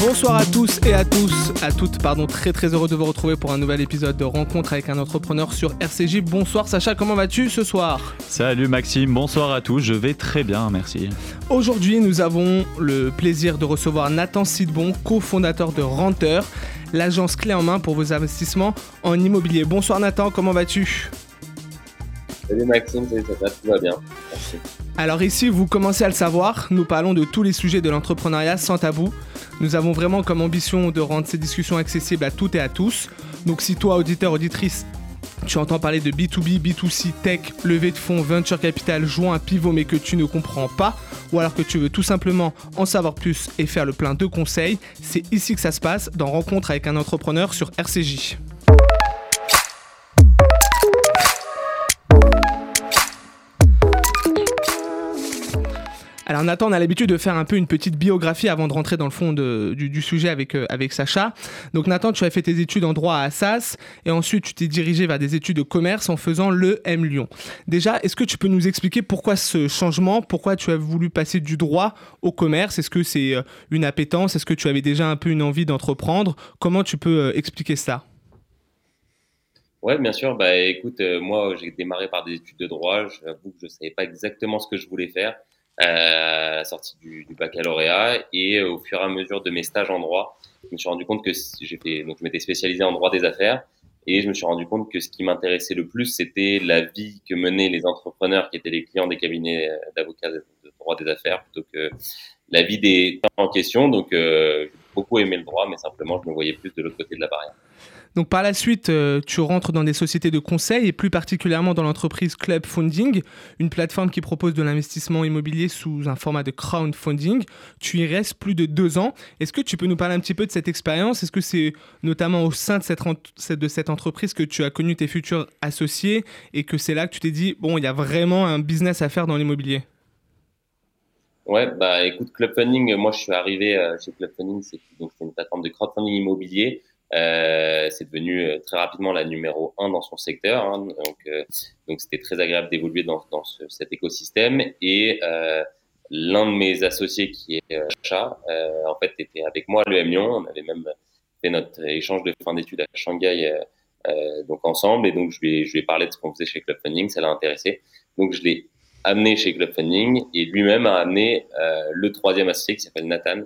Bonsoir à tous et à tous, à toutes, pardon, très très heureux de vous retrouver pour un nouvel épisode de Rencontre avec un entrepreneur sur RCJ. Bonsoir Sacha, comment vas-tu ce soir? Salut Maxime, bonsoir à tous, je vais très bien, merci. Aujourd'hui, nous avons le plaisir de recevoir Nathan Sidbon, cofondateur de Renter, l'agence clé en main pour vos investissements en immobilier. Bonsoir Nathan, comment vas-tu? Salut Maxime, salut ça va, tout va bien. Merci. Alors ici, vous commencez à le savoir, nous parlons de tous les sujets de l'entrepreneuriat sans tabou. Nous avons vraiment comme ambition de rendre ces discussions accessibles à toutes et à tous. Donc si toi, auditeur, auditrice, tu entends parler de B2B, B2C, tech, levée de fonds, venture capital, joint, pivot, mais que tu ne comprends pas, ou alors que tu veux tout simplement en savoir plus et faire le plein de conseils, c'est ici que ça se passe, dans Rencontre avec un entrepreneur sur RCJ. Alors Nathan, on a l'habitude de faire un peu une petite biographie avant de rentrer dans le fond du, sujet avec, euh, avec Sacha. Donc Nathan, tu as fait tes études en droit à Assas et ensuite tu t'es dirigé vers des études de commerce en faisant le M Lyon. Déjà, est-ce que tu peux nous expliquer pourquoi ce changement? Pourquoi tu as voulu passer du droit au commerce? Est-ce que c'est euh, une appétence? Est-ce que tu avais déjà un peu une envie d'entreprendre? Comment tu peux euh, expliquer ça? Ouais, bien sûr. Bah, écoute, moi, j'ai démarré par des études de droit. J'avoue que je savais pas exactement ce que je voulais faire à la sortie du, du baccalauréat. Et euh, au fur et à mesure de mes stages en droit, je me suis rendu compte que fait, donc je m'étais spécialisé en droit des affaires. Et je me suis rendu compte que ce qui m'intéressait le plus, c'était la vie que menaient les entrepreneurs qui étaient les clients des cabinets euh, d'avocats de droit des affaires plutôt que la vie des clients en question. Donc, euh, j'ai beaucoup aimé le droit, mais simplement, je me voyais plus de l'autre côté de la barrière. Donc par la suite, euh, tu rentres dans des sociétés de conseil et plus particulièrement dans l'entreprise Club Funding, une plateforme qui propose de l'investissement immobilier sous un format de crowdfunding. Tu y restes plus de deux ans. Est-ce que tu peux nous parler un petit peu de cette expérience? Est-ce que c'est notamment au sein de cette, entreprise que tu as connu tes futurs associés et que c'est là que tu t'es dit, bon, il y a vraiment un business à faire dans l'immobilier? Ouais, bah écoute, Club Funding, moi je suis arrivé euh, chez Club Funding, c'est une plateforme de crowdfunding immobilier. Euh, c'est devenu euh, très rapidement la numéro un dans son secteur. hein. donc euh, donc c'était très agréable d'évoluer dans, dans ce- cet écosystème. Et l'un de mes associés qui est euh, en fait était avec moi à l'EM Lyon. On avait même fait notre échange de fin d'études à Shanghai donc ensemble. Et donc je lui ai, parlé de ce qu'on faisait chez Club Funding, ça l'a intéressé. Donc je l'ai amené chez Club Funding et lui-même a amené le troisième associé qui s'appelle Nathan,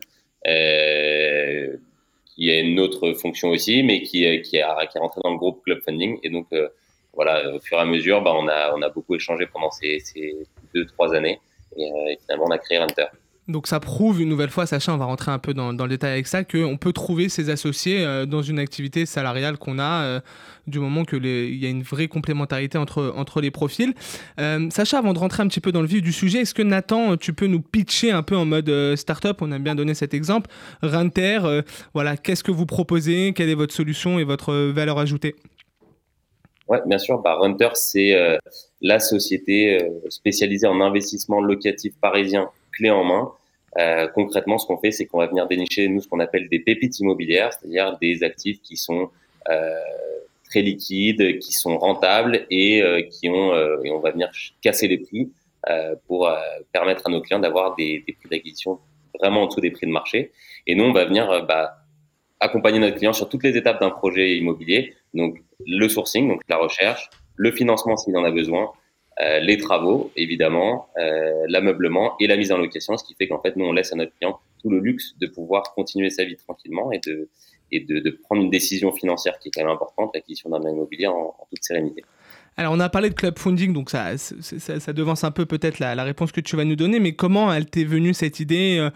qui a une autre fonction aussi, mais qui, qui, a, qui est rentré dans le groupe Club Funding. Et donc, euh, voilà, au fur et à mesure, bah, on, a, on a beaucoup échangé pendant ces, ces deux, trois années. Et, euh, finalement, on a créé Hunter. Donc ça prouve une nouvelle fois, Sacha, on va rentrer un peu dans, le détail avec ça, qu'on peut trouver ses associés euh, dans une activité salariale qu'on a, euh, du moment qu'il y a une vraie complémentarité entre, les profils. Euh, Sacha, avant de rentrer un petit peu dans le vif du sujet, est-ce que Nathan, tu peux nous pitcher un peu en mode startup? On a bien donné cet exemple. Renter, euh, voilà, qu'est-ce que vous proposez? Quelle est votre solution et votre valeur ajoutée? Ouais, bien sûr. Bah, Hunter, c'est la société spécialisée en investissement locatif parisien clé en main. Concrètement, ce qu'on fait, c'est qu'on va venir dénicher, nous, ce qu'on appelle des pépites immobilières, c'est-à-dire des actifs qui sont euh, très liquides, qui sont rentables et euh, qui ont, euh, et on va venir casser les prix pour permettre à nos clients d'avoir des, prix d'acquisition vraiment en dessous des prix de marché. Et nous, on va venir bah, accompagner notre client sur toutes les étapes d'un projet immobilier. Donc, le sourcing, donc la recherche, le financement s'il en a besoin, euh, les travaux, évidemment, euh, l'ameublement et la mise en location, ce qui fait qu'en fait, nous, on laisse à notre client tout le luxe de pouvoir continuer sa vie tranquillement et de, et de, prendre une décision financière qui est quand même importante, l'acquisition d'un bien immobilier en, toute sérénité. Alors, on a parlé de club funding, donc ça, ça devance un peu peut-être la, la réponse que tu vas nous donner, mais comment elle t'est venue cette idée euh,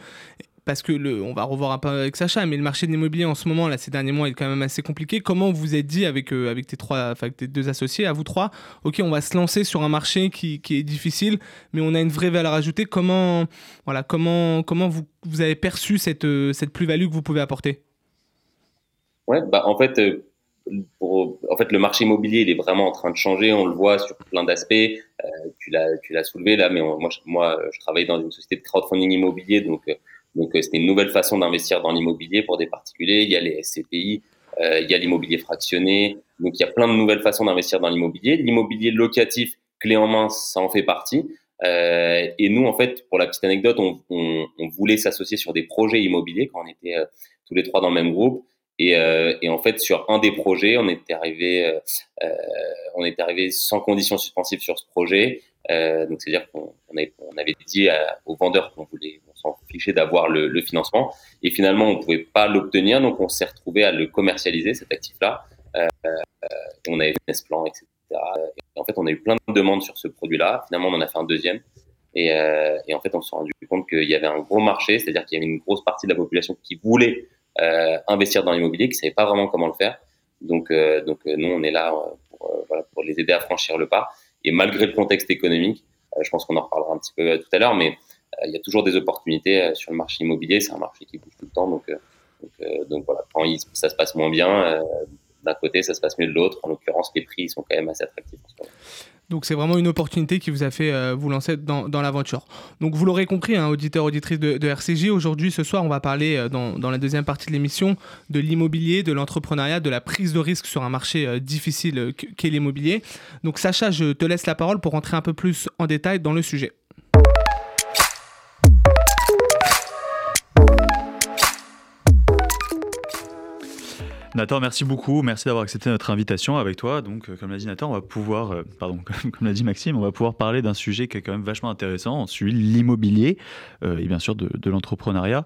Parce que le, on va revoir un peu avec Sacha, mais le marché de l'immobilier en ce moment, là, ces derniers mois, est quand même assez compliqué. Comment vous êtes dit avec, euh, avec, tes trois, avec tes deux associés, à vous trois, ok, on va se lancer sur un marché qui, qui est difficile, mais on a une vraie valeur ajoutée. Comment, voilà, comment, comment vous, vous avez perçu cette, euh, cette plus-value que vous pouvez apporter? Ouais, bah en fait, euh, en fait, le marché immobilier, il est vraiment en train de changer. On le voit sur plein d'aspects. Tu l'as, tu l'as soulevé là, mais moi, je, moi, je travaille dans une société de crowdfunding immobilier, donc, donc euh, c'était une nouvelle façon d'investir dans l'immobilier pour des particuliers. Il y a les SCPI. il y a l'immobilier fractionné. Donc, il y a plein de nouvelles façons d'investir dans l'immobilier. L'immobilier locatif, clé en main, ça en fait partie. et nous, en fait, pour la petite anecdote, on, on, on voulait s'associer sur des projets immobiliers quand on était tous les trois dans le même groupe. Et, euh, et, en fait, sur un des projets, on était arrivé, euh, euh on était arrivé sans conditions suspensives sur ce projet. Euh, donc, c'est-à-dire qu'on on avait, avait, dit aux vendeurs qu'on voulait, s'en fichait d'avoir le, financement. Et finalement, on ne pouvait pas l'obtenir, donc on s'est retrouvé à le commercialiser cet actif-là. Euh, on avait ce plan, etc. Et en fait, on a eu plein de demandes sur ce produit-là. Finalement, on en a fait un deuxième. Et, et en fait, on s'est rendu compte qu'il y avait un gros marché, c'est-à-dire qu'il y avait une grosse partie de la population qui voulait euh, investir dans l'immobilier, qui ne savaient pas vraiment comment le faire. Donc, euh, donc euh, nous, on est là pour, pour les aider à franchir le pas. Et malgré le contexte économique, je pense qu'on en reparlera un petit peu tout à l'heure, mais il y a toujours des opportunités sur le marché immobilier. C'est un marché qui bouge tout le temps, donc, donc voilà, quand ça se passe moins bien, d'un côté, ça se passe mieux de l'autre. En l'occurrence, les prix sont quand même assez attractifs. Donc c'est vraiment une opportunité qui vous a fait euh, vous lancer dans, l'aventure. Donc vous l'aurez compris, hein, auditeur, auditrice de, de, RCJ, aujourd'hui, ce soir, on va parler euh, dans, la deuxième partie de l'émission de l'immobilier, de l'entrepreneuriat, de la prise de risque sur un marché euh, difficile qu'est l'immobilier. Donc Sacha, je te laisse la parole pour rentrer un peu plus en détail dans le sujet. Nathan, merci beaucoup. Merci d'avoir accepté notre invitation avec toi. Donc, euh, comme l'a dit Nathan, on va pouvoir, euh, pardon, comme, l'a dit Maxime, on va pouvoir parler d'un sujet qui est quand même vachement intéressant, celui de l'immobilier euh, et bien sûr de, de l'entrepreneuriat.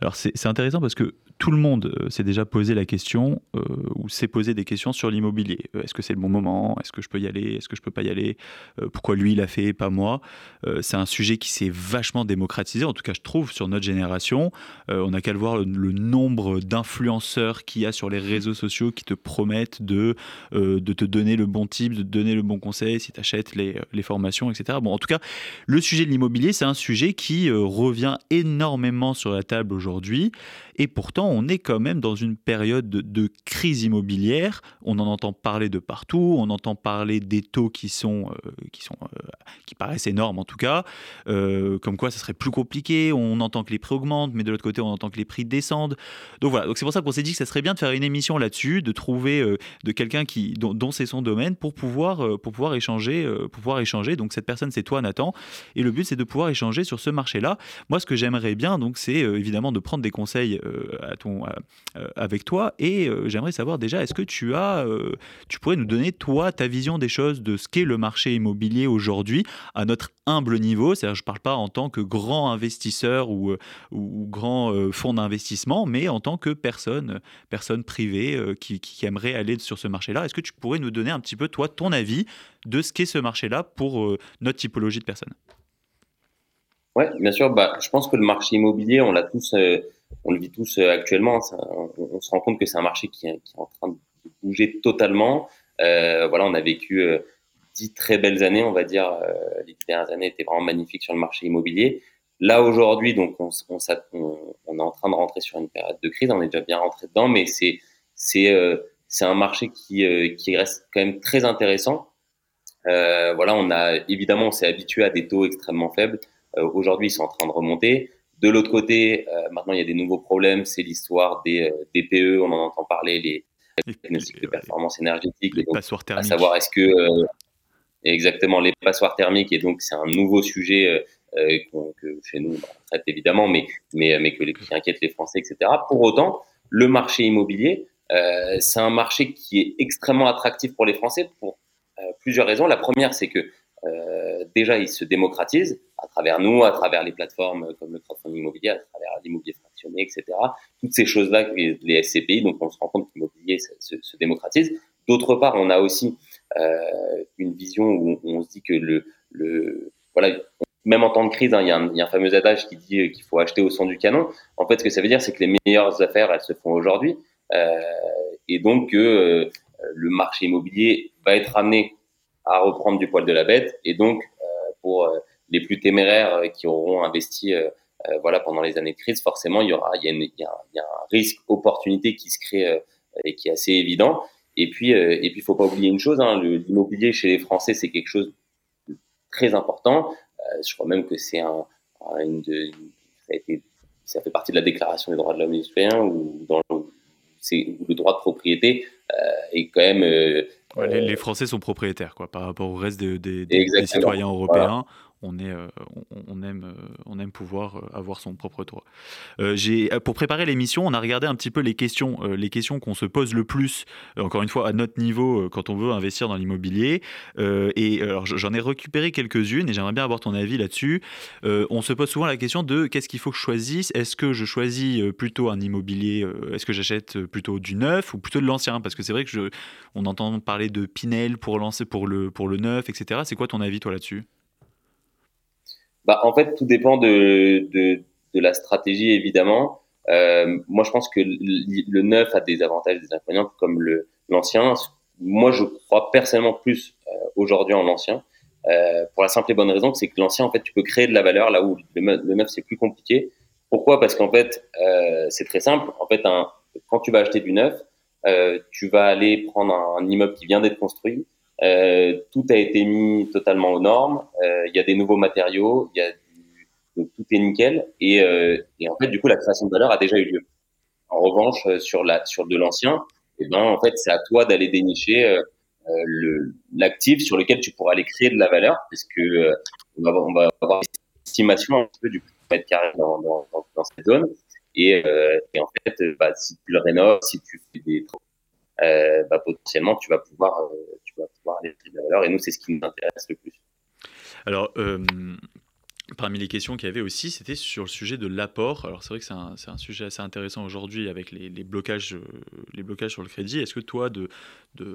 Alors, c'est intéressant parce que tout le monde euh, s'est déjà posé la question euh, ou s'est posé des questions sur l'immobilier. Euh, est-ce que c'est le bon moment? Est-ce que je peux y aller? Est-ce que je peux pas y aller? Pourquoi lui il a fait pas moi? C'est un sujet qui s'est vachement démocratisé, en tout cas je trouve sur notre génération. on n'a qu'à le voir le, nombre d'influenceurs qu'il y a sur les réseaux sociaux qui te promettent de, de te donner le bon type, de te donner le bon conseil si tu achètes les, les, formations, etc. Bon, en tout cas, le sujet de l'immobilier, c'est un sujet qui revient énormément sur la table aujourd'hui et pourtant, on est quand même dans une période de, crise immobilière. On en entend parler de partout. On entend parler des taux qui sont, euh, qui sont, euh, qui paraissent énormes en tout cas. Euh, comme quoi, ça serait plus compliqué. On entend que les prix augmentent, mais de l'autre côté, on entend que les prix descendent. Donc voilà. Donc c'est pour ça qu'on s'est dit que ça serait bien de faire une émission là-dessus, de trouver de quelqu'un qui, dont, c'est son domaine, pour pouvoir, pour pouvoir échanger, pour pouvoir échanger. Donc cette personne, c'est toi, Nathan. Et le but, c'est de pouvoir échanger sur ce marché-là. Moi, ce que j'aimerais bien, donc, c'est évidemment de prendre des conseils ton, euh, avec toi. Et euh, j'aimerais savoir déjà, est-ce que tu as, tu pourrais nous donner toi ta vision des choses de ce qu'est le marché immobilier aujourd'hui à notre humble niveau? C'est-à-dire, je ne parle pas en tant que grand investisseur ou, ou grand fonds d'investissement, mais en tant que personne, personne privée qui, qui aimerait aller sur ce marché-là. Est-ce que tu pourrais nous donner un petit peu toi ton avis de ce qu'est ce marché-là pour notre typologie de personnes? Oui, bien sûr. Bah, je pense que le marché immobilier, on l'a tous, euh, on le vit tous euh, actuellement. on, se rend compte que c'est un marché qui, est en train de bouger totalement. Euh, voilà, on a vécu dix très belles années, on va dire. les dernières années étaient vraiment magnifiques sur le marché immobilier. Là aujourd'hui, donc, on, on, on, est en train de rentrer sur une période de crise. On est déjà bien rentré dedans, mais c'est c'est c'est un marché qui qui reste quand même très intéressant. voilà, on a évidemment, on s'est habitué à des taux extrêmement faibles. Euh, aujourd'hui, ils sont en train de remonter. De l'autre côté, euh, maintenant, il y a des nouveaux problèmes. C'est l'histoire des DPE. Euh, on en entend parler, les diagnostics de performance énergétique. Les passoires thermiques. À savoir, est-ce que exactement les passoires thermiques et donc c'est un nouveau sujet que chez nous on traite évidemment, mais mais mais que les qui inquiète les Français, etc. Pour autant, le marché immobilier, c'est un marché qui est extrêmement attractif pour les Français pour plusieurs raisons. La première, c'est que déjà il se démocratise à travers nous, à travers les plateformes comme le crowdfunding immobilier, à travers l'immobilier fractionné, etc. Toutes ces choses-là, les SCPI, donc on se rend compte que l'immobilier se, se, démocratise. D'autre part, on a aussi euh, une vision où on se dit que le, voilà, même en temps de crise, hein, il, y a un, y, a un fameux adage qui dit qu'il faut acheter au son du canon. En fait, ce que ça veut dire, c'est que les meilleures affaires, elles se font aujourd'hui, euh, et donc que euh, le marché immobilier va être amené à reprendre du poil de la bête, et donc euh, pour euh, les plus téméraires euh, qui auront investi euh, euh, voilà, pendant les années de crise, forcément, il y aura, il y a, il y a, un risque opportunité qui se crée et qui est assez évident. Et puis, et puis, faut pas oublier une chose, hein, l'immobilier chez les Français, c'est quelque chose de très important. je crois même que c'est un, une, de, ça, a été, ça fait partie de la Déclaration des droits de l'homme et ou dans le droit de propriété est quand même. Les, Français sont propriétaires quoi, par rapport au reste des, citoyens européens euh, euh, on aime pouvoir euh, avoir son propre j'ai, pour préparer l'émission, on a regardé un petit peu les questions, qu'on se pose le plus, encore une fois, à notre niveau, quand on veut investir dans l'immobilier. et j'en ai récupéré quelques-unes et j'aimerais bien avoir ton avis là-dessus. on se pose souvent la question de qu'est-ce qu'il faut que je choisisse? Est-ce que je choisis plutôt un immobilier Est-ce que j'achète plutôt du neuf ou plutôt de l'ancien? Parce que c'est vrai que on entend parler de Pinel pour lancer pour le neuf, etc. C'est quoi ton avis, toi, là-dessus? Bah, En fait, tout dépend de, de, de la stratégie, évidemment. Euh, moi, je pense que le, neuf a des avantages et des inconvénients, comme le, l'ancien. Moi, je crois personnellement plus euh, aujourd'hui en l'ancien, euh, pour la simple et bonne raison que c'est que l'ancien, en fait, tu peux créer de la valeur là où le, neuf, c'est plus compliqué. Pourquoi? Parce qu'en fait, euh, c'est très simple. En fait, un, quand tu vas acheter du neuf, euh, tu vas aller prendre un, immeuble qui vient d'être construit, tout a été mis totalement aux normes. Euh, il y a des nouveaux matériaux, il y a donc tout est nickel. Et, euh, et, en fait, du coup, la création de valeur a déjà eu lieu. En revanche, sur la sur de l'ancien, eh ben en fait, c'est à toi d'aller dénicher le l'actif sur lequel tu pourras aller créer de la valeur, parce que on, va, on, va, avoir une estimation un peu du mètre carré dans, dans, dans, cette zone. Et, et en fait, bah, si tu le rénoves, si tu fais des euh, bah, potentiellement tu vas pouvoir euh, tu et nous c'est ce qui nous intéresse le plus. Alors euh, Parmi les questions qu'il y avait aussi, c'était sur le sujet de l'apport. Alors c'est vrai que c'est un, sujet assez intéressant aujourd'hui avec les, blocages, les blocages sur le crédit. Est-ce que toi,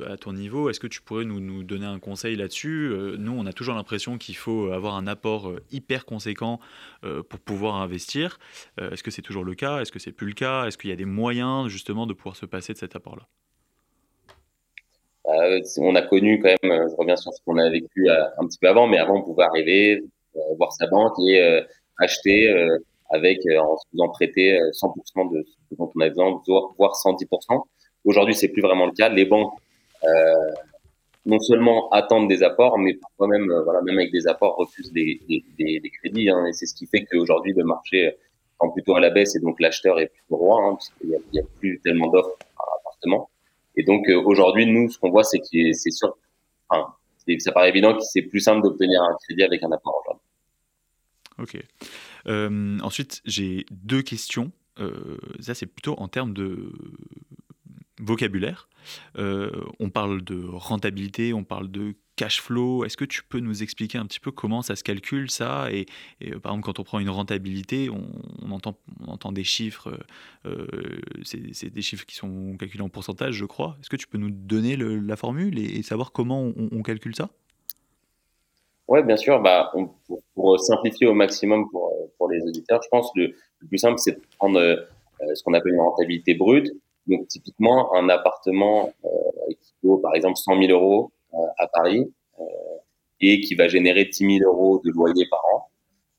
à ton niveau, est-ce que tu pourrais nous, nous donner un conseil là-dessus? Nous, on a toujours l'impression qu'il faut avoir un apport hyper conséquent pour pouvoir investir. est-ce que c'est toujours le cas? Est-ce que c'est plus le cas? Est-ce qu'il y a des moyens justement de pouvoir se passer de cet apport-là? euh, on a connu quand même, euh, je reviens sur ce qu'on a vécu euh, un petit peu avant, mais avant on pouvait arriver, voir sa banque et acheter avec en se faisant prêter 100% de ce dont on a besoin, voire 110%. Aujourd'hui, c'est plus vraiment le cas. Les banques non seulement attendent des apports, mais parfois même, voilà, même avec des apports, refusent des, crédits. Hein, et c'est ce qui fait qu'aujourd'hui, le marché tend plutôt à la baisse et donc l'acheteur est plutôt roi, hein, parce qu'il n'y a, a, plus tellement d'offres par appartement. Et donc euh, aujourd'hui, nous, ce qu'on voit, c'est que c'est sûr, enfin, ça paraît évident que c'est plus simple d'obtenir un crédit avec un apport aujourd'hui. Ok. Euh, ensuite, j'ai deux questions. Euh, ça, c'est plutôt en termes de vocabulaire. Euh, on parle de rentabilité, on parle de cash flow. Est-ce que tu peux nous expliquer un petit peu comment ça se calcule ça? Et, euh, par exemple, quand on prend une rentabilité, on, entend, des chiffres, euh, c'est des chiffres qui sont calculés en pourcentage, je crois. Est-ce que tu peux nous donner la formule et, savoir comment on, calcule ça? Oui, bien sûr. Bah, pour, simplifier au maximum pour, les auditeurs, je pense que le, le plus simple, c'est de prendre ce qu'on appelle une rentabilité brute donc typiquement, un appartement euh, qui vaut par exemple 100 000 euros euh, à Paris euh, et qui va générer 10 000 euros de loyer par an,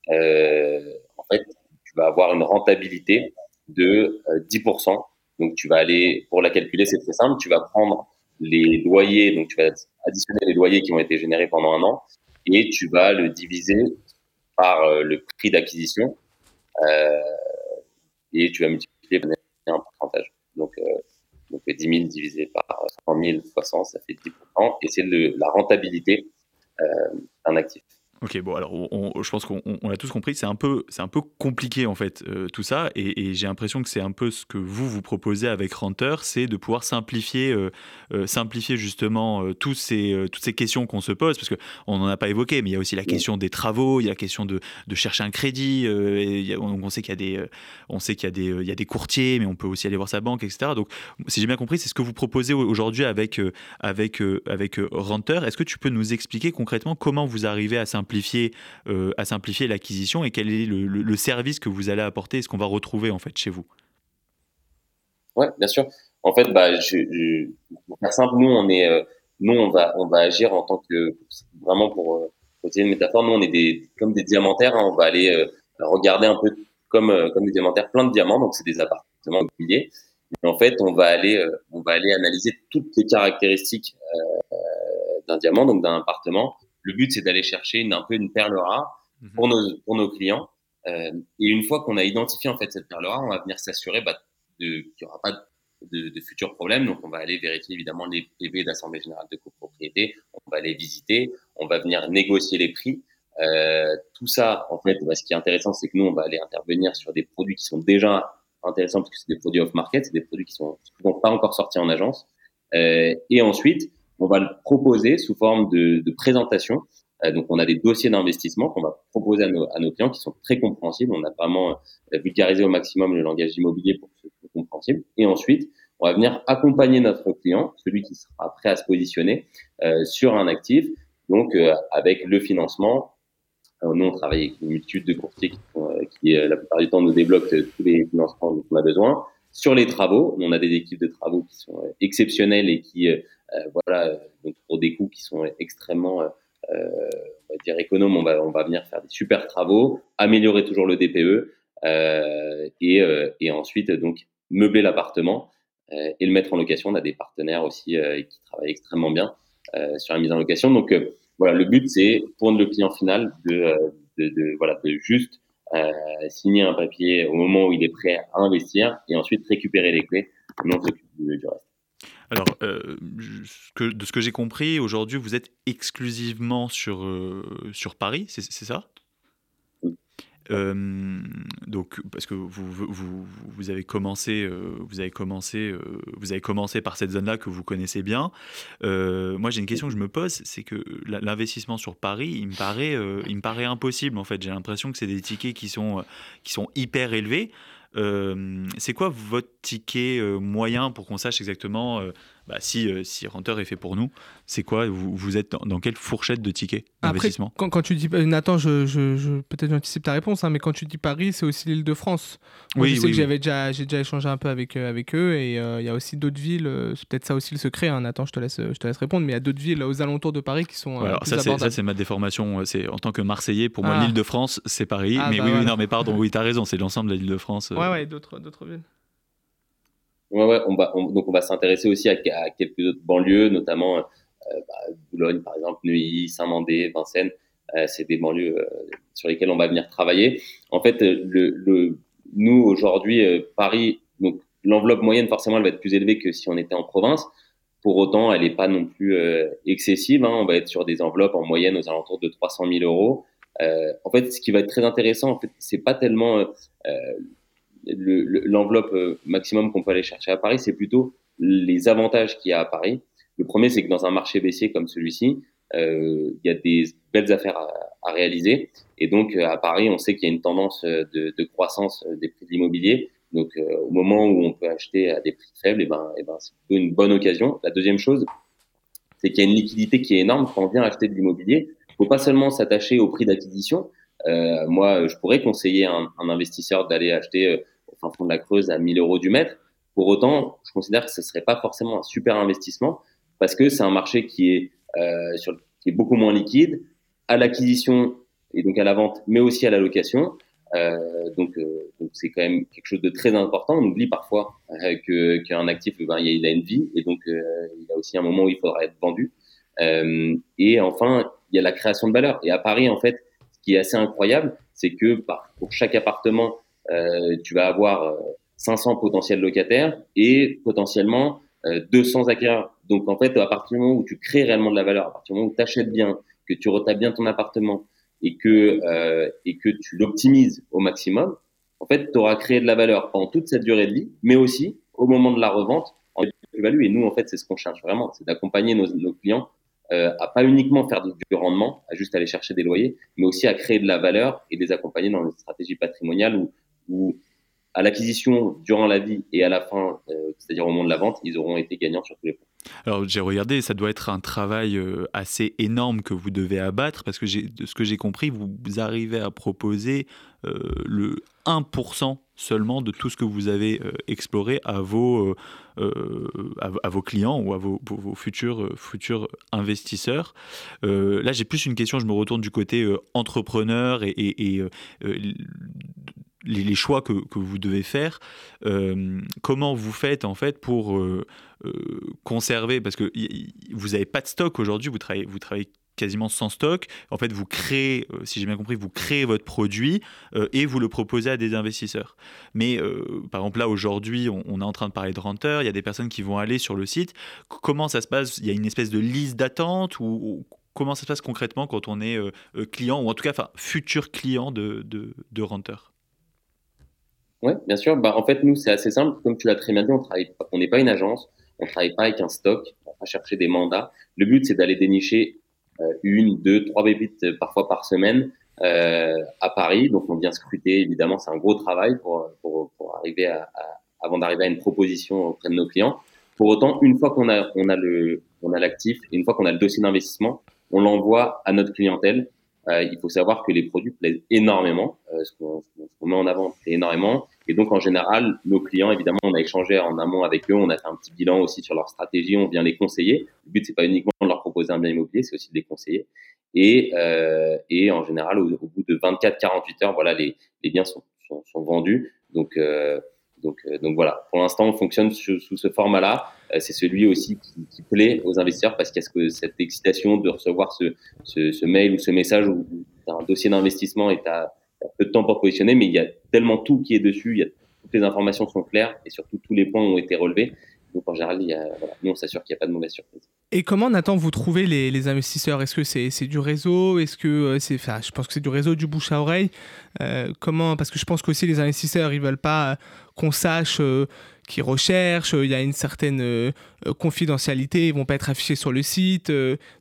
en fait, tu vas avoir une rentabilité de 10%. Donc tu vas aller, pour la calculer, c'est très simple, tu vas prendre les loyers, donc tu vas additionner les loyers qui ont été générés pendant un an et tu vas le diviser par le prix d'acquisition euh, et tu vas multiplier un pourcentage. Donc, euh, donc 10 000 divisé par 100 000 fois 100, ça fait 10%. Et c'est la rentabilité euh, d'un actif. Ok, bon, alors je pense qu'on l'a tous compris, c'est un, peu, un peu compliqué en fait euh, tout ça, et, j'ai l'impression que c'est un peu ce que vous vous proposez avec Renter, c'est de pouvoir simplifier, euh, euh, simplifier justement tous ces, toutes ces questions qu'on se pose, parce qu'on n'en a pas évoqué, mais il y a aussi la question des travaux, il y a la question de, de chercher un crédit, et on, sait qu'il y a des, on sait qu'il y a des, il y a des courtiers, mais on peut aussi aller voir sa banque, etc. Donc, si j'ai bien compris, c'est ce que vous proposez aujourd'hui avec, avec, avec Renter. Est-ce que tu peux nous expliquer concrètement comment vous arrivez à simplifier simplifier, euh, à simplifier l'acquisition et quel est le, service que vous allez apporter et ce qu'on va retrouver en fait chez vous? Ouais, bien sûr. En fait, bah, pour faire simple, nous on est, euh, nous on va, on va agir en tant que vraiment pour, euh, une métaphore, nous on est des comme des diamantaires, hein. on va aller regarder un peu comme comme des diamantaires, plein de diamants, donc c'est des appartements immobiliers. En fait, on va aller, on va aller analyser toutes les caractéristiques d'un diamant, donc d'un appartement, le but, c'est d'aller chercher une, un peu une perle rare mhm. pour nos, pour nos clients. Euh, et une fois qu'on a identifié en fait cette perle rare, on va venir s'assurer bah, qu'il n'y aura pas de, de, futurs problèmes. Donc, on va aller vérifier évidemment les PV d'Assemblée Générale de Copropriété. On va les visiter. On va venir négocier les prix. Euh, tout ça, en fait, bah, ce qui est intéressant, c'est que nous, on va aller intervenir sur des produits qui sont déjà intéressants parce que c'est des produits off-market, c'est des produits qui sont souvent pas encore sortis en agence. Euh, et ensuite, on va le proposer sous forme de, de présentation. Euh, donc, on a des dossiers d'investissement qu'on va proposer à nos, à nos, clients qui sont très compréhensibles. On a vraiment euh, vulgarisé au maximum le langage immobilier pour que ce soit compréhensible. Et ensuite, on va venir accompagner notre client, celui qui sera prêt à se positionner euh, sur un actif, donc euh, avec le financement. nous, on travaille avec une multitude de courtiers qui, qui la plupart du temps, nous débloquent tous les financements dont on a besoin. Sur les travaux, on a des équipes de travaux qui sont exceptionnelles et qui, voilà, donc pour des coûts qui sont extrêmement euh, on va dire économe, on va, on va venir faire des super travaux, améliorer toujours le DPE euh, et, euh, et ensuite donc meubler l'appartement et le mettre en location. On a des partenaires aussi qui travaillent extrêmement bien sur la mise en location. Donc voilà, le but c'est pour le client final de, de, de voilà de juste euh, signer un papier au moment où il est prêt à investir et ensuite récupérer les clés. Non, du reste. Alors, euh, de ce que j'ai compris, aujourd'hui, vous êtes exclusivement sur, euh, sur Paris, c'est ça? Euh, donc, parce que vous, vous, vous avez commencé, vous avez commencé, vous avez commencé par cette zone-là que vous connaissez bien. moi, j'ai une question que je me pose, c'est que l'investissement sur Paris, il me paraît, il me paraît impossible. En fait, j'ai l'impression que c'est des tickets qui sont, qui sont hyper élevés. C'est quoi votre ticket euh, moyen pour qu'on sache exactement euh, bah, si, si Renter est fait pour nous C'est quoi vous, vous, êtes dans, quelle fourchette de tickets d'investissement quand, quand, tu dis Nathan, je, je, peut-être j'anticipe ta réponse, hein, mais quand tu dis Paris, c'est aussi l'île de France. oui, je sais que j'avais déjà, j'ai déjà échangé un peu avec, avec eux et il y a aussi d'autres villes. c'est peut-être ça aussi le secret. Hein, Nathan, je te laisse, je te laisse répondre, mais il y a d'autres villes aux alentours de Paris qui sont. alors ça, ça, c'est ma déformation. C'est en tant que Marseillais, pour moi, ah. l'île de France, c'est Paris. Ah, mais bah oui, oui, non, mais pardon, oui, tu as raison, c'est l'ensemble de l'île de France. Ouais, ouais, d'autres, d'autres villes. Ouais, ouais, on va, donc on va s'intéresser aussi à, à, quelques autres banlieues, notamment euh, bah, Boulogne, par exemple, Neuilly, Saint-Mandé, Vincennes. Euh, c'est des banlieues euh, sur lesquelles on va venir travailler. En fait, le, le nous aujourd'hui, Paris, donc l'enveloppe moyenne forcément elle va être plus élevée que si on était en province. Pour autant, elle n'est pas non plus excessive. Hein. On va être sur des enveloppes en moyenne aux alentours de 300 000 euros. Euh, en fait, ce qui va être très intéressant, en fait, c'est pas tellement euh, l'enveloppe euh, maximum qu'on peut aller chercher à Paris, c'est plutôt les avantages qu'il y a à Paris. Le premier, c'est que dans un marché baissier comme celui-ci, euh, il y a des belles affaires à, réaliser. Et donc, euh, à Paris, on sait qu'il y a une tendance de, de croissance des prix de l'immobilier. Donc, euh, au moment où on peut acheter à des prix faibles, et eh ben, et eh ben, c'est plutôt une bonne occasion. La deuxième chose, c'est qu'il y a une liquidité qui est énorme quand on vient acheter de l'immobilier. Il faut pas seulement s'attacher au prix d'acquisition. Euh, moi, je pourrais conseiller un, un investisseur d'aller acheter fin fond de la Creuse à 1000 euros du mètre. Pour autant, je considère que ce serait pas forcément un super investissement parce que c'est un marché qui est, euh, qui est beaucoup moins liquide à l'acquisition et donc à la vente, mais aussi à la location. Euh, donc, euh, donc c'est quand même quelque chose de très important. On oublie parfois que qu'un actif, ben, il a une vie et donc il y a aussi un moment où il faudra être vendu. Et enfin, il y a la création de valeur. Et à Paris, en fait, ce qui est assez incroyable, c'est que par, pour chaque appartement tu vas avoir 500 euh, potentiels locataires et potentiellement 200 euh, acquéreurs. Donc en fait, à partir du moment où tu crées réellement de la valeur, à partir du moment où tu achètes bien, que tu retapes bien ton appartement et que, euh, et que tu l'optimises au maximum, en fait, tu auras créé de la valeur pendant toute cette durée de vie, mais aussi au moment de la revente en plus-value. Et nous, en fait, c'est ce qu'on cherche vraiment, c'est d'accompagner nos, nos, clients euh, à pas uniquement faire du, du, rendement, à juste aller chercher des loyers, mais aussi à créer de la valeur et les accompagner dans une stratégie patrimoniale où où à l'acquisition, durant la vie et à la fin, euh, c'est-à-dire au moment de la vente, ils auront été gagnants sur tous les points. Alors j'ai regardé, ça doit être un travail euh, assez énorme que vous devez abattre parce que de ce que j'ai compris, vous, arrivez à proposer euh, le 1% seulement de tout ce que vous avez exploré à vos, à, vos clients ou à vos, futurs, futurs investisseurs. là, j'ai plus une question, je me retourne du côté entrepreneur et les, choix que, vous devez faire, euh, comment vous faites en fait pour euh, euh, conserver, parce que vous n'avez pas de stock aujourd'hui, vous travaillez, vous travaillez quasiment sans stock. En fait, vous créez, si j'ai bien compris, vous créez votre produit et vous le proposez à des investisseurs. Mais par exemple, là, aujourd'hui, on, est en train de parler de renter, il y a des personnes qui vont aller sur le site. Comment ça se passe? Il y a une espèce de liste d'attente ou, comment ça se passe concrètement quand on est client ou en tout cas futur client de, de, de renter oui, bien sûr. Bah, en fait, nous, c'est assez simple. Comme tu l'as très bien dit, on n'est pas une agence, on travaille pas avec un stock, on va chercher des mandats. Le but, c'est d'aller dénicher euh, une, deux, trois bébites euh, parfois par semaine euh, à Paris. Donc, on vient scruter. Évidemment, c'est un gros travail pour, pour, pour arriver à, à avant d'arriver à une proposition auprès de nos clients. Pour autant, une fois qu'on a, on a le, on a l'actif, une fois qu'on a le dossier d'investissement, on l'envoie à notre clientèle euh, il faut savoir que les produits plaisent énormément. Euh, ce qu'on met en avant plaît énormément. Et donc, en général, nos clients, évidemment, on a échangé en amont avec eux, on a fait un petit bilan aussi sur leur stratégie, on vient les conseiller. Le but, c'est pas uniquement de leur proposer un bien immobilier, c'est aussi de les conseiller. Et, euh, et en général, au, bout de 24-48 heures, voilà, les, les biens sont, sont, sont vendus. Donc, euh, donc, euh, donc voilà, pour l'instant, on fonctionne sous, ce format-là. Euh, c'est celui aussi qui, plaît aux investisseurs parce qu'il y a cette excitation de recevoir ce, ce, mail ou ce message où tu as un dossier d'investissement et tu as, peu de temps pour positionner, mais il y a tellement tout qui est dessus, il y a, toutes les informations sont claires et surtout tous les points ont été relevés. Donc en général, il y a, nous, on s'assure qu'il n'y a pas de mauvaise surprise. Et comment, Nathan, vous trouvez les, investisseurs? Est-ce que c'est du réseau? Est-ce que euh, c'est, enfin, je pense que c'est du réseau, du bouche à oreille. Euh, comment Parce que je pense qu'aussi les investisseurs, ils veulent pas euh, qu'on sache qu'ils recherchent. Il y a une certaine confidentialité. Ils vont pas être affichés sur le site.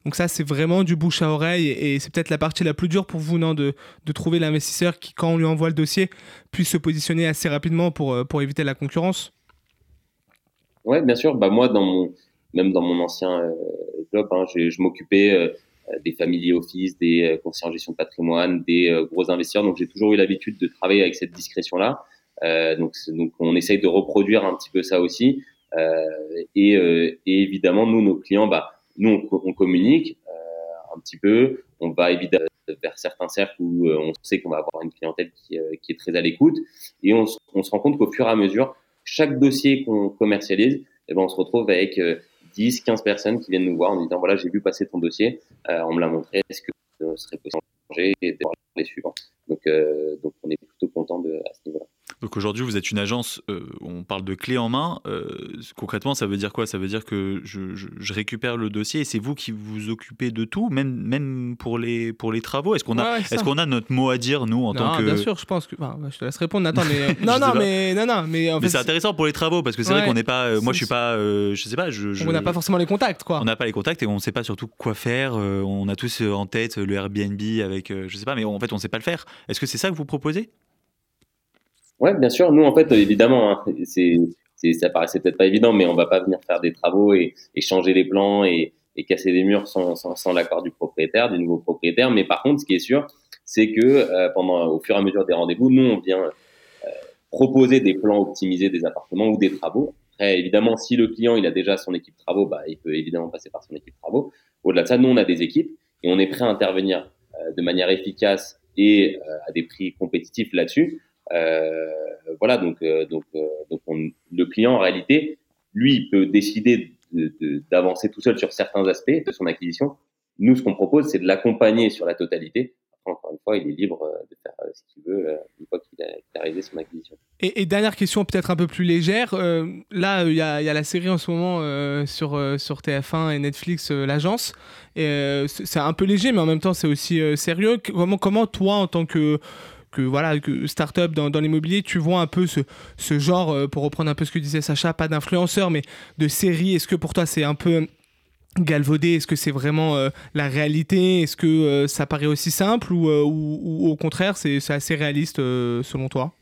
donc ça, c'est vraiment du bouche à oreille. Et, c'est peut-être la partie la plus dure pour vous, non, de, de trouver l'investisseur qui, quand on lui envoie le dossier, puisse se positionner assez rapidement pour, pour éviter la concurrence? Ouais, bien sûr. Bah moi, dans mon même dans mon ancien euh, job, hein, je, m'occupais euh, des family office, des euh, conseillers en gestion de patrimoine, des gros investisseurs. Donc j'ai toujours eu l'habitude de travailler avec cette discrétion-là. donc, on essaye de reproduire un petit peu ça aussi. Et, évidemment, nous, nos clients, bah, nous, on, communique un petit peu. On va évidemment vers certains cercles où on sait qu'on va avoir une clientèle qui, est très à l'écoute. Et on, on, se rend compte qu'au fur et à mesure, chaque dossier qu'on commercialise, eh ben, on se retrouve avec 10, 15 personnes qui viennent nous voir en disant voilà, j'ai vu passer ton dossier, euh, on me l'a montré, est-ce que ce serait possible de changer et de voir les suivants? Donc, euh, donc on est plutôt content de, à ce niveau-là. Donc aujourd'hui, vous êtes une agence, euh, on parle de clé en main. Euh, concrètement, ça veut dire quoi? Ça veut dire que je, je, récupère le dossier et c'est vous qui vous occupez de tout, même, même pour, les, pour les travaux? Est-ce qu'on a, est qu'on a notre mot à dire, nous, en tant que. Bien sûr, je pense que. je te laisse répondre, Nathan. Mais, non, non, mais, non, non, mais, mais c'est intéressant pour les travaux parce que c'est vrai qu'on n'est pas. Euh, moi, je suis pas. je sais pas. Je, on n'a pas forcément les contacts, quoi. On n'a pas les contacts et on ne sait pas surtout quoi faire. on a tous en tête le Airbnb avec. je sais pas, mais en fait, on ne sait pas le faire. Est-ce que c'est ça que vous proposez? Ouais, bien sûr. Nous, en fait, évidemment, hein, c'est, ça paraissait peut-être pas évident, mais on va pas venir faire des travaux et, et changer les plans et, et, casser des murs sans, sans, sans l'accord du propriétaire, du nouveau propriétaire. Mais par contre, ce qui est sûr, c'est que euh, pendant, au fur et à mesure des rendez-vous, nous, on vient euh, proposer des plans optimisés des appartements ou des travaux. Après, évidemment, si le client il a déjà son équipe travaux, bah, il peut évidemment passer par son équipe travaux. Au-delà de ça, nous, on a des équipes et on est prêt à intervenir euh, de manière efficace et à des prix compétitifs là-dessus. Euh, voilà, donc, euh, donc, euh, donc le client, en réalité, lui, il peut décider d'avancer tout seul sur certains aspects de son acquisition. Nous, ce qu'on propose, c'est de l'accompagner sur la totalité. encore une fois, il est libre de faire ce qu'il veut une fois qu'il a, réalisé son acquisition. Et, dernière question, peut-être un peu plus légère. là, il y, a la série en ce moment sur, sur TF1 et Netflix, L'Agence. c'est un peu léger, mais en même temps, c'est aussi sérieux. Comment, comment, toi, en tant que que voilà, que start-up dans, l'immobilier, tu vois un peu ce, ce genre, euh, pour reprendre un peu ce que disait Sacha, pas d'influenceur, mais de série. Est-ce que pour toi c'est un peu galvaudé? Est-ce que c'est vraiment euh, la réalité? Est-ce que euh, ça paraît aussi simple ou, ou, au contraire c'est assez réaliste selon toi?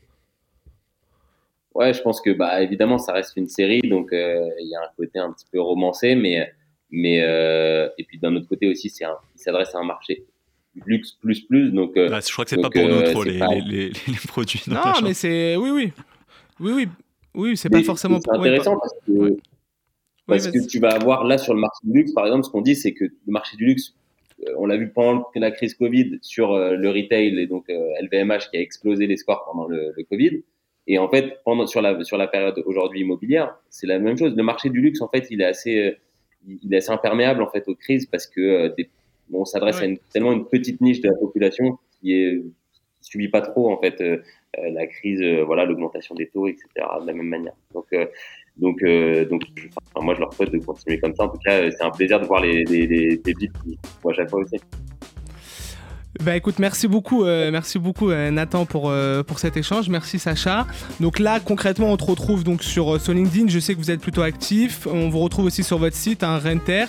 Ouais, je pense que bah évidemment ça reste une série, donc il y a un côté un petit peu romancé, mais mais et puis d'un autre côté aussi, c'est il s'adresse à un marché luxe plus plus. Donc, euh, je crois que c'est pas pour nous euh, trop les, les, les, produits. Non, mais c'est oui, oui, oui, oui, oui, c'est pas forcément. C'est intéressant parce que, parce que tu vas avoir là sur le marché du luxe, par exemple, ce qu'on dit, c'est que le marché du luxe, euh, on l'a vu pendant la crise Covid sur le retail et donc LVMH qui a explosé les scores pendant le, le Covid. Et en fait, pendant sur la sur la période aujourd'hui immobilière, c'est la même chose. Le marché du luxe, en fait, il est assez il est assez imperméable en fait aux crises parce que des on s'adresse à une, tellement une petite niche de la population qui est qui subit pas trop en fait la crise, voilà, l'augmentation des taux, etc. De la même manière. Donc donc, donc moi, je leur souhaite de continuer comme ça. En tout cas, c'est un plaisir de voir les, les, les, qui à chaque fois aussi. Bah écoute, merci beaucoup, euh, merci beaucoup euh, Nathan pour, euh, pour cet échange. Merci Sacha. Donc là, concrètement, on te retrouve donc sur, sur LinkedIn. Je sais que vous êtes plutôt actif. On vous retrouve aussi sur votre site, hein, Renter.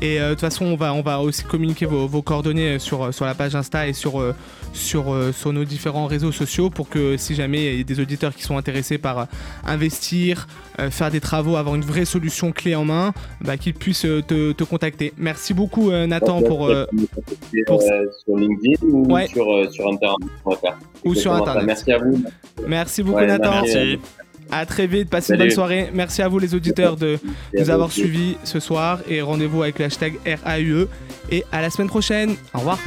Et de toute façon, on va, on va aussi communiquer vos, vos coordonnées sur, sur la page Insta et sur, sur, sur nos différents réseaux sociaux pour que si jamais il y a des auditeurs qui sont intéressés par investir, faire des travaux, avoir une vraie solution clé en main, bah, qu'ils puissent te, te, contacter. Merci beaucoup Nathan pour, pour... sur LinkedIn ou sur, euh, sur Internet Ou sur Internet. Merci à vous. Merci beaucoup, Nathan. Merci. À très vite, passez une bonne soirée. Merci à vous les auditeurs de nous avoir suivis ce soir et rendez-vous avec le hashtag RAUE et à la semaine prochaine. Au revoir.